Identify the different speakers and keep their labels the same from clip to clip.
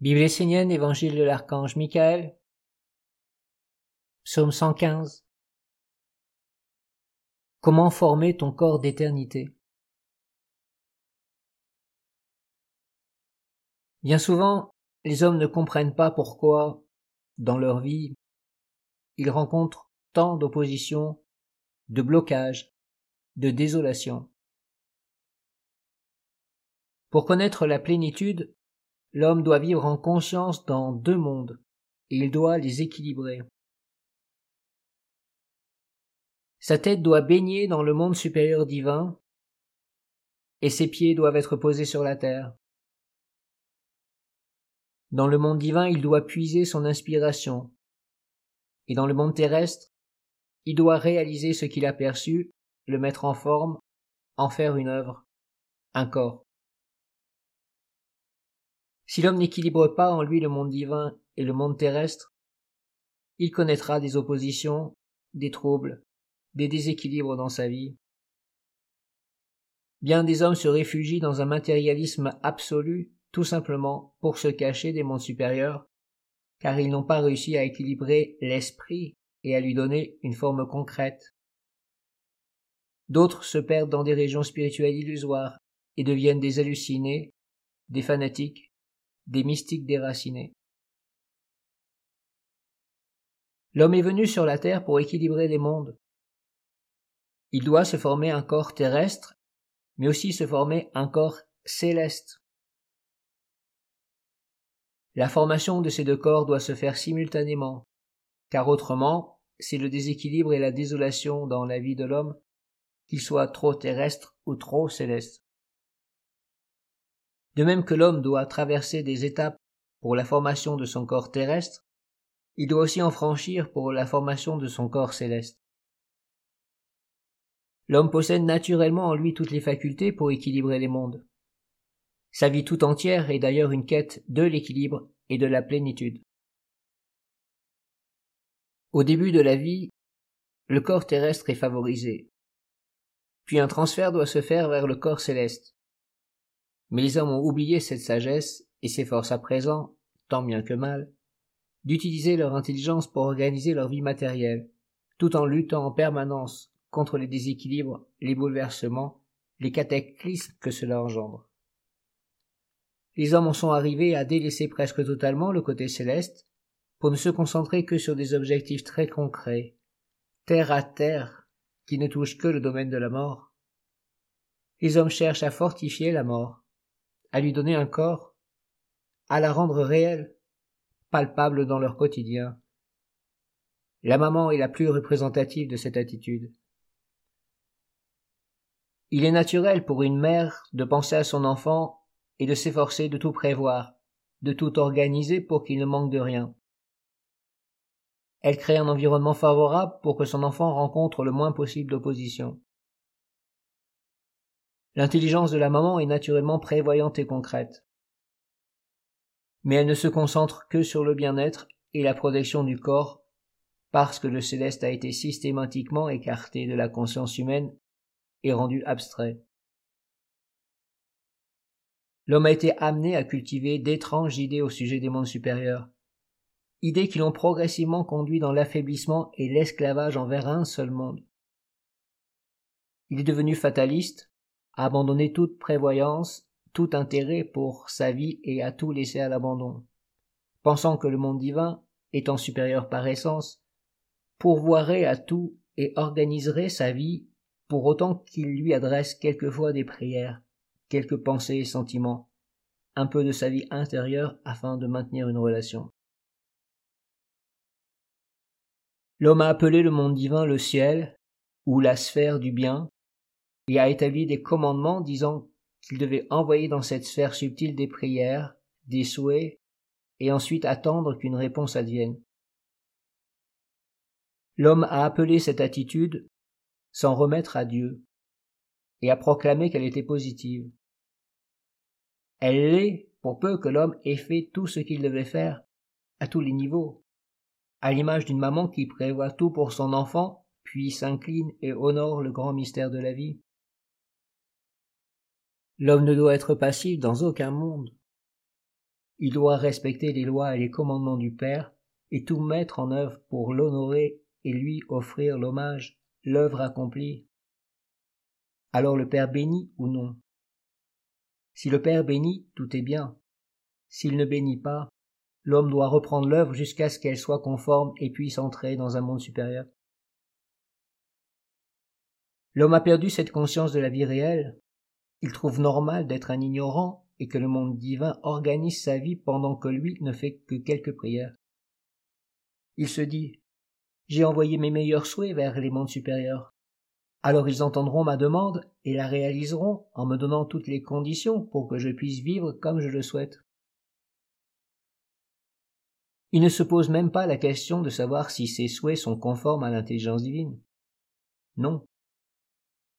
Speaker 1: Bible essénienne, Évangile de l'archange Michael, Psaume 115. Comment former ton corps d'éternité? Bien souvent, les hommes ne comprennent pas pourquoi, dans leur vie, ils rencontrent tant d'opposition, de blocage, de désolation. Pour connaître la plénitude, L'homme doit vivre en conscience dans deux mondes, et il doit les équilibrer. Sa tête doit baigner dans le monde supérieur divin, et ses pieds doivent être posés sur la terre. Dans le monde divin, il doit puiser son inspiration, et dans le monde terrestre, il doit réaliser ce qu'il a perçu, le mettre en forme, en faire une œuvre, un corps. Si l'homme n'équilibre pas en lui le monde divin et le monde terrestre, il connaîtra des oppositions, des troubles, des déséquilibres dans sa vie. Bien des hommes se réfugient dans un matérialisme absolu, tout simplement pour se cacher des mondes supérieurs, car ils n'ont pas réussi à équilibrer l'esprit et à lui donner une forme concrète. D'autres se perdent dans des régions spirituelles illusoires et deviennent des hallucinés, des fanatiques, des mystiques déracinés. L'homme est venu sur la terre pour équilibrer les mondes. Il doit se former un corps terrestre, mais aussi se former un corps céleste. La formation de ces deux corps doit se faire simultanément, car autrement, c'est le déséquilibre et la désolation dans la vie de l'homme, qu'il soit trop terrestre ou trop céleste. De même que l'homme doit traverser des étapes pour la formation de son corps terrestre, il doit aussi en franchir pour la formation de son corps céleste. L'homme possède naturellement en lui toutes les facultés pour équilibrer les mondes. Sa vie tout entière est d'ailleurs une quête de l'équilibre et de la plénitude. Au début de la vie, le corps terrestre est favorisé. Puis un transfert doit se faire vers le corps céleste. Mais les hommes ont oublié cette sagesse et s'efforcent à présent, tant bien que mal, d'utiliser leur intelligence pour organiser leur vie matérielle, tout en luttant en permanence contre les déséquilibres, les bouleversements, les cataclysmes que cela engendre. Les hommes en sont arrivés à délaisser presque totalement le côté céleste pour ne se concentrer que sur des objectifs très concrets, terre à terre, qui ne touchent que le domaine de la mort. Les hommes cherchent à fortifier la mort, à lui donner un corps, à la rendre réelle, palpable dans leur quotidien. La maman est la plus représentative de cette attitude. Il est naturel pour une mère de penser à son enfant et de s'efforcer de tout prévoir, de tout organiser pour qu'il ne manque de rien. Elle crée un environnement favorable pour que son enfant rencontre le moins possible d'opposition. L'intelligence de la maman est naturellement prévoyante et concrète. Mais elle ne se concentre que sur le bien-être et la protection du corps parce que le céleste a été systématiquement écarté de la conscience humaine et rendu abstrait. L'homme a été amené à cultiver d'étranges idées au sujet des mondes supérieurs, idées qui l'ont progressivement conduit dans l'affaiblissement et l'esclavage envers un seul monde. Il est devenu fataliste, abandonner toute prévoyance, tout intérêt pour sa vie et à tout laisser à l'abandon. Pensant que le monde divin, étant supérieur par essence, pourvoirait à tout et organiserait sa vie pour autant qu'il lui adresse quelquefois des prières, quelques pensées et sentiments, un peu de sa vie intérieure afin de maintenir une relation. L'homme a appelé le monde divin le ciel, ou la sphère du bien, et a établi des commandements disant qu'il devait envoyer dans cette sphère subtile des prières, des souhaits, et ensuite attendre qu'une réponse advienne. L'homme a appelé cette attitude s'en remettre à Dieu, et a proclamé qu'elle était positive. Elle l'est pour peu que l'homme ait fait tout ce qu'il devait faire, à tous les niveaux, à l'image d'une maman qui prévoit tout pour son enfant, puis s'incline et honore le grand mystère de la vie. L'homme ne doit être passif dans aucun monde. il doit respecter les lois et les commandements du Père, et tout mettre en œuvre pour l'honorer et lui offrir l'hommage, l'œuvre accomplie. Alors le Père bénit ou non? Si le Père bénit, tout est bien. S'il ne bénit pas, l'homme doit reprendre l'œuvre jusqu'à ce qu'elle soit conforme et puisse entrer dans un monde supérieur. L'homme a perdu cette conscience de la vie réelle. Il trouve normal d'être un ignorant et que le monde divin organise sa vie pendant que lui ne fait que quelques prières. Il se dit J'ai envoyé mes meilleurs souhaits vers les mondes supérieurs. Alors ils entendront ma demande et la réaliseront en me donnant toutes les conditions pour que je puisse vivre comme je le souhaite. Il ne se pose même pas la question de savoir si ses souhaits sont conformes à l'intelligence divine. Non.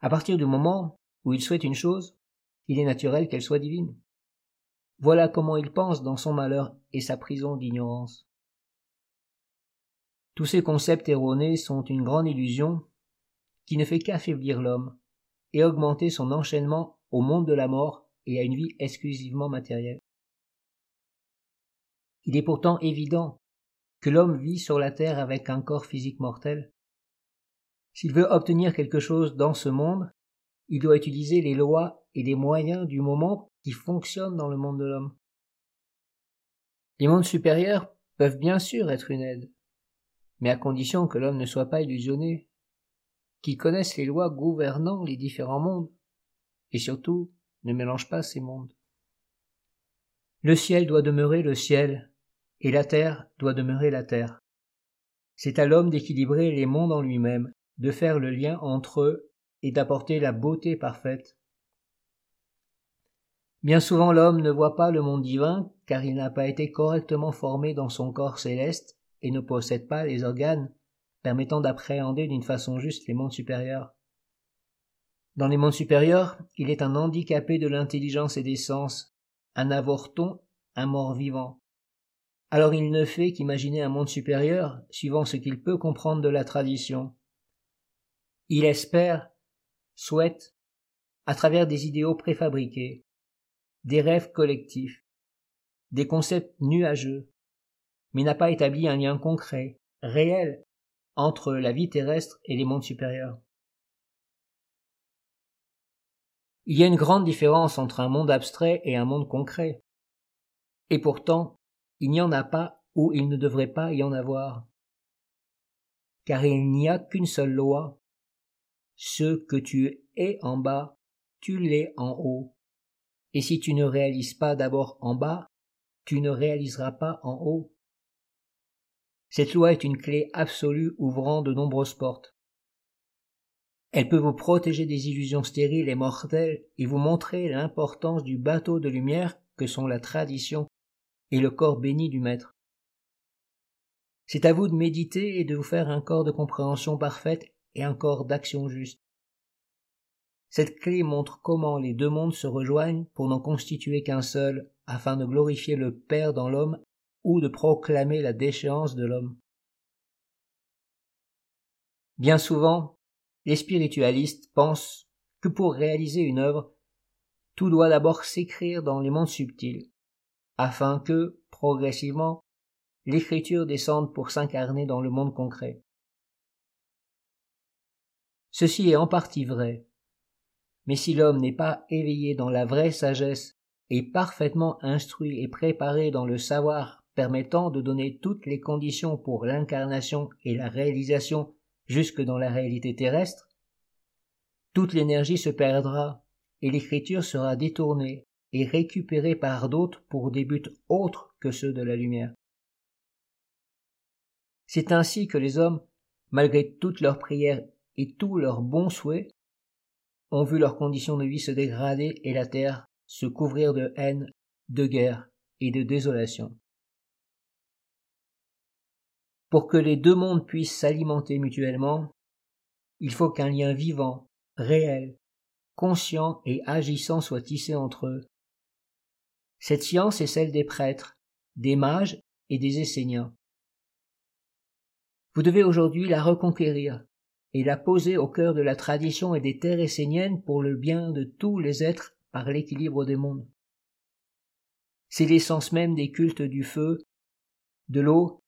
Speaker 1: À partir du moment où il souhaite une chose, il est naturel qu'elle soit divine. Voilà comment il pense dans son malheur et sa prison d'ignorance. Tous ces concepts erronés sont une grande illusion qui ne fait qu'affaiblir l'homme et augmenter son enchaînement au monde de la mort et à une vie exclusivement matérielle. Il est pourtant évident que l'homme vit sur la terre avec un corps physique mortel. S'il veut obtenir quelque chose dans ce monde, il doit utiliser les lois et les moyens du moment qui fonctionnent dans le monde de l'homme. Les mondes supérieurs peuvent bien sûr être une aide, mais à condition que l'homme ne soit pas illusionné, qu'il connaisse les lois gouvernant les différents mondes, et surtout ne mélange pas ces mondes. Le ciel doit demeurer le ciel, et la terre doit demeurer la terre. C'est à l'homme d'équilibrer les mondes en lui-même, de faire le lien entre eux et d'apporter la beauté parfaite. Bien souvent l'homme ne voit pas le monde divin car il n'a pas été correctement formé dans son corps céleste et ne possède pas les organes permettant d'appréhender d'une façon juste les mondes supérieurs. Dans les mondes supérieurs, il est un handicapé de l'intelligence et des sens, un avorton, un mort-vivant alors il ne fait qu'imaginer un monde supérieur, suivant ce qu'il peut comprendre de la tradition. Il espère, souhaite, à travers des idéaux préfabriqués, des rêves collectifs, des concepts nuageux, mais n'a pas établi un lien concret, réel, entre la vie terrestre et les mondes supérieurs. Il y a une grande différence entre un monde abstrait et un monde concret. Et pourtant, il n'y en a pas ou il ne devrait pas y en avoir. Car il n'y a qu'une seule loi. Ce que tu es en bas, tu l'es en haut. Et si tu ne réalises pas d'abord en bas, tu ne réaliseras pas en haut. Cette loi est une clé absolue ouvrant de nombreuses portes. Elle peut vous protéger des illusions stériles et mortelles et vous montrer l'importance du bateau de lumière que sont la tradition et le corps béni du Maître. C'est à vous de méditer et de vous faire un corps de compréhension parfaite et un corps d'action juste. Cette clé montre comment les deux mondes se rejoignent pour n'en constituer qu'un seul, afin de glorifier le Père dans l'homme ou de proclamer la déchéance de l'homme. Bien souvent, les spiritualistes pensent que pour réaliser une œuvre, tout doit d'abord s'écrire dans les mondes subtils, afin que, progressivement, l'écriture descende pour s'incarner dans le monde concret. Ceci est en partie vrai. Mais si l'homme n'est pas éveillé dans la vraie sagesse et parfaitement instruit et préparé dans le savoir permettant de donner toutes les conditions pour l'incarnation et la réalisation jusque dans la réalité terrestre, toute l'énergie se perdra et l'écriture sera détournée et récupéré par d'autres pour des buts autres que ceux de la lumière. C'est ainsi que les hommes, malgré toutes leurs prières et tous leurs bons souhaits, ont vu leurs conditions de vie se dégrader et la terre se couvrir de haine, de guerre et de désolation. Pour que les deux mondes puissent s'alimenter mutuellement, il faut qu'un lien vivant, réel, conscient et agissant soit tissé entre eux, cette science est celle des prêtres, des mages et des Esséniens. Vous devez aujourd'hui la reconquérir et la poser au cœur de la tradition et des terres esséniennes pour le bien de tous les êtres par l'équilibre des mondes. C'est l'essence même des cultes du feu, de l'eau,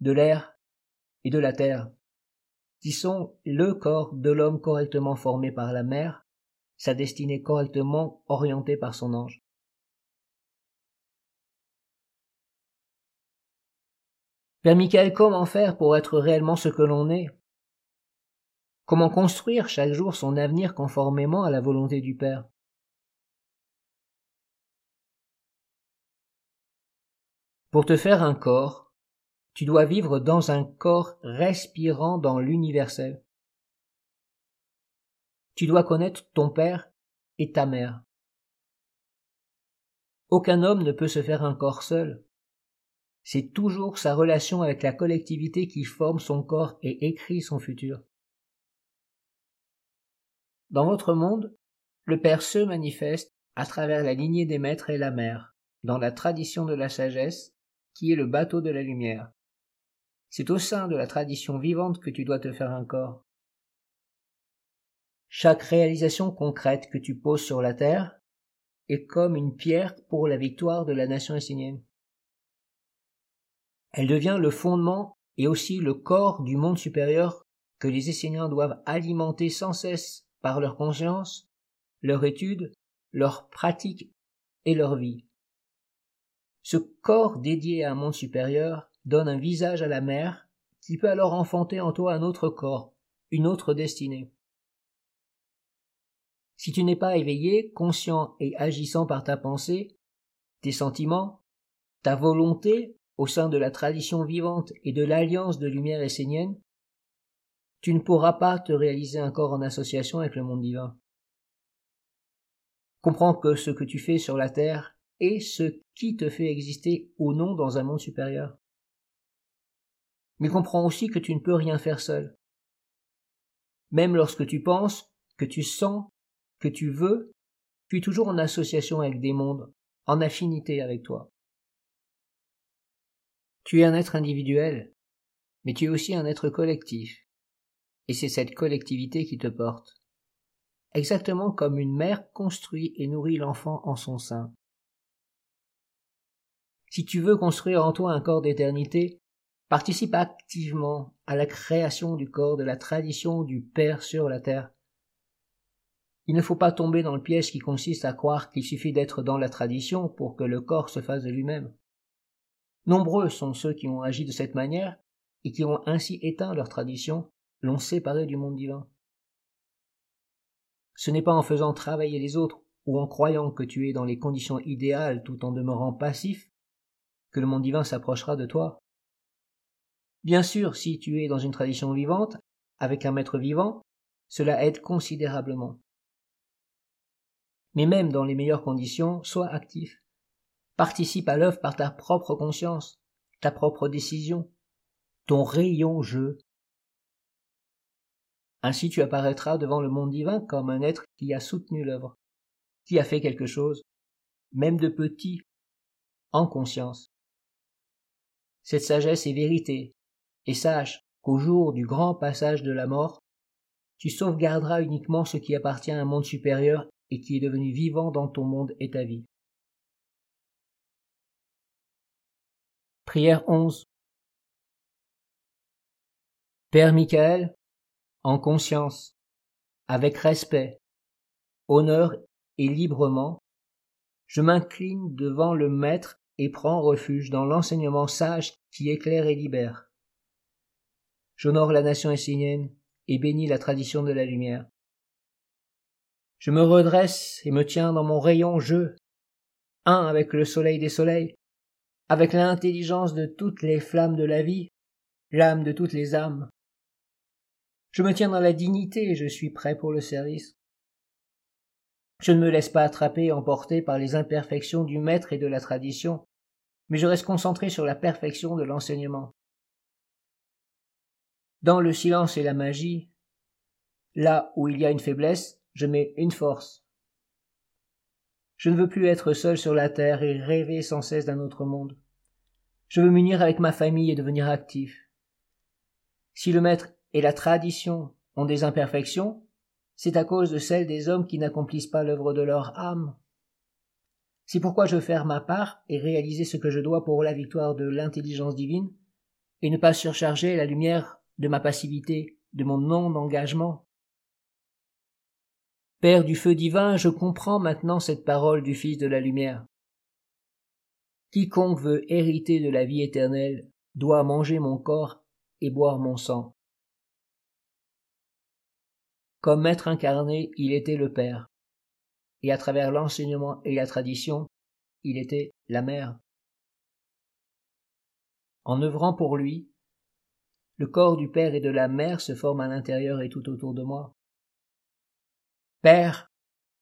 Speaker 1: de l'air et de la terre, qui sont le corps de l'homme correctement formé par la mère, sa destinée correctement orientée par son ange. Père Michael, comment faire pour être réellement ce que l'on est? Comment construire chaque jour son avenir conformément à la volonté du Père? Pour te faire un corps, tu dois vivre dans un corps respirant dans l'universel. Tu dois connaître ton père et ta mère. Aucun homme ne peut se faire un corps seul. C'est toujours sa relation avec la collectivité qui forme son corps et écrit son futur. Dans votre monde, le Père se manifeste à travers la lignée des maîtres et la mère, dans la tradition de la sagesse qui est le bateau de la lumière. C'est au sein de la tradition vivante que tu dois te faire un corps. Chaque réalisation concrète que tu poses sur la terre est comme une pierre pour la victoire de la nation essénienne. Elle devient le fondement et aussi le corps du monde supérieur que les Esséniens doivent alimenter sans cesse par leur conscience, leur étude, leur pratique et leur vie. Ce corps dédié à un monde supérieur donne un visage à la mère, qui peut alors enfanter en toi un autre corps, une autre destinée. Si tu n'es pas éveillé, conscient et agissant par ta pensée, tes sentiments, ta volonté au sein de la tradition vivante et de l'alliance de lumière essénienne, tu ne pourras pas te réaliser un corps en association avec le monde divin. Comprends que ce que tu fais sur la terre et ce qui te fait exister ou non dans un monde supérieur. Mais comprends aussi que tu ne peux rien faire seul. Même lorsque tu penses, que tu sens, que tu veux, tu es toujours en association avec des mondes, en affinité avec toi. Tu es un être individuel, mais tu es aussi un être collectif, et c'est cette collectivité qui te porte. Exactement comme une mère construit et nourrit l'enfant en son sein. Si tu veux construire en toi un corps d'éternité, participe activement à la création du corps de la tradition du Père sur la terre. Il ne faut pas tomber dans le piège qui consiste à croire qu'il suffit d'être dans la tradition pour que le corps se fasse de lui-même. Nombreux sont ceux qui ont agi de cette manière et qui ont ainsi éteint leur tradition, l'ont séparé du monde divin. Ce n'est pas en faisant travailler les autres ou en croyant que tu es dans les conditions idéales tout en demeurant passif que le monde divin s'approchera de toi. Bien sûr, si tu es dans une tradition vivante, avec un maître vivant, cela aide considérablement. Mais même dans les meilleures conditions, sois actif. Participe à l'œuvre par ta propre conscience, ta propre décision, ton rayon jeu. Ainsi tu apparaîtras devant le monde divin comme un être qui a soutenu l'œuvre, qui a fait quelque chose, même de petit, en conscience cette sagesse est vérité, et sache qu'au jour du grand passage de la mort, tu sauvegarderas uniquement ce qui appartient à un monde supérieur et qui est devenu vivant dans ton monde et ta vie. Prière 11 Père Michael, en conscience, avec respect, honneur et librement, je m'incline devant le Maître et prends refuge dans l'enseignement sage qui éclaire et libère. J'honore la nation essénienne et bénis la tradition de la lumière. Je me redresse et me tiens dans mon rayon jeu, un avec le soleil des soleils, avec l'intelligence de toutes les flammes de la vie, l'âme de toutes les âmes. Je me tiens dans la dignité et je suis prêt pour le service. Je ne me laisse pas attraper et emporter par les imperfections du maître et de la tradition, mais je reste concentré sur la perfection de l'enseignement. Dans le silence et la magie, là où il y a une faiblesse, je mets une force. Je ne veux plus être seul sur la terre et rêver sans cesse d'un autre monde. Je veux m'unir avec ma famille et devenir actif. Si le maître et la tradition ont des imperfections, c'est à cause de celles des hommes qui n'accomplissent pas l'œuvre de leur âme. C'est pourquoi je veux faire ma part et réaliser ce que je dois pour la victoire de l'intelligence divine, et ne pas surcharger la lumière de ma passivité, de mon non-engagement. Père du feu divin, je comprends maintenant cette parole du Fils de la lumière. Quiconque veut hériter de la vie éternelle doit manger mon corps et boire mon sang. Comme maître incarné, il était le Père, et à travers l'enseignement et la tradition, il était la mère. En œuvrant pour lui, le corps du Père et de la Mère se forme à l'intérieur et tout autour de moi. Père,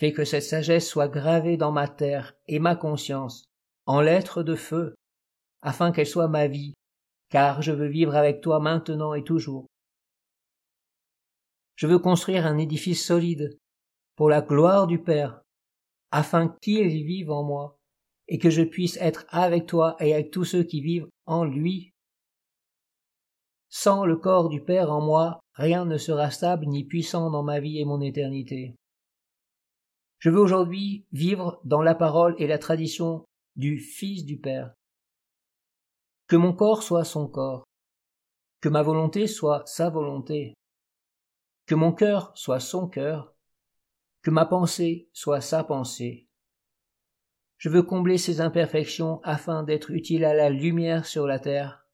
Speaker 1: fais que cette sagesse soit gravée dans ma terre et ma conscience, en lettres de feu, afin qu'elle soit ma vie, car je veux vivre avec toi maintenant et toujours. Je veux construire un édifice solide pour la gloire du Père, afin qu'il vive en moi, et que je puisse être avec toi et avec tous ceux qui vivent en lui. Sans le corps du Père en moi, rien ne sera stable ni puissant dans ma vie et mon éternité. Je veux aujourd'hui vivre dans la parole et la tradition du Fils du Père. Que mon corps soit son corps, que ma volonté soit sa volonté, que mon cœur soit son cœur, que ma pensée soit sa pensée. Je veux combler ces imperfections afin d'être utile à la lumière sur la terre,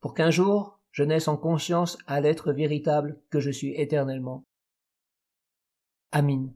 Speaker 1: pour qu'un jour je naisse en conscience à l'être véritable que je suis éternellement. Amin.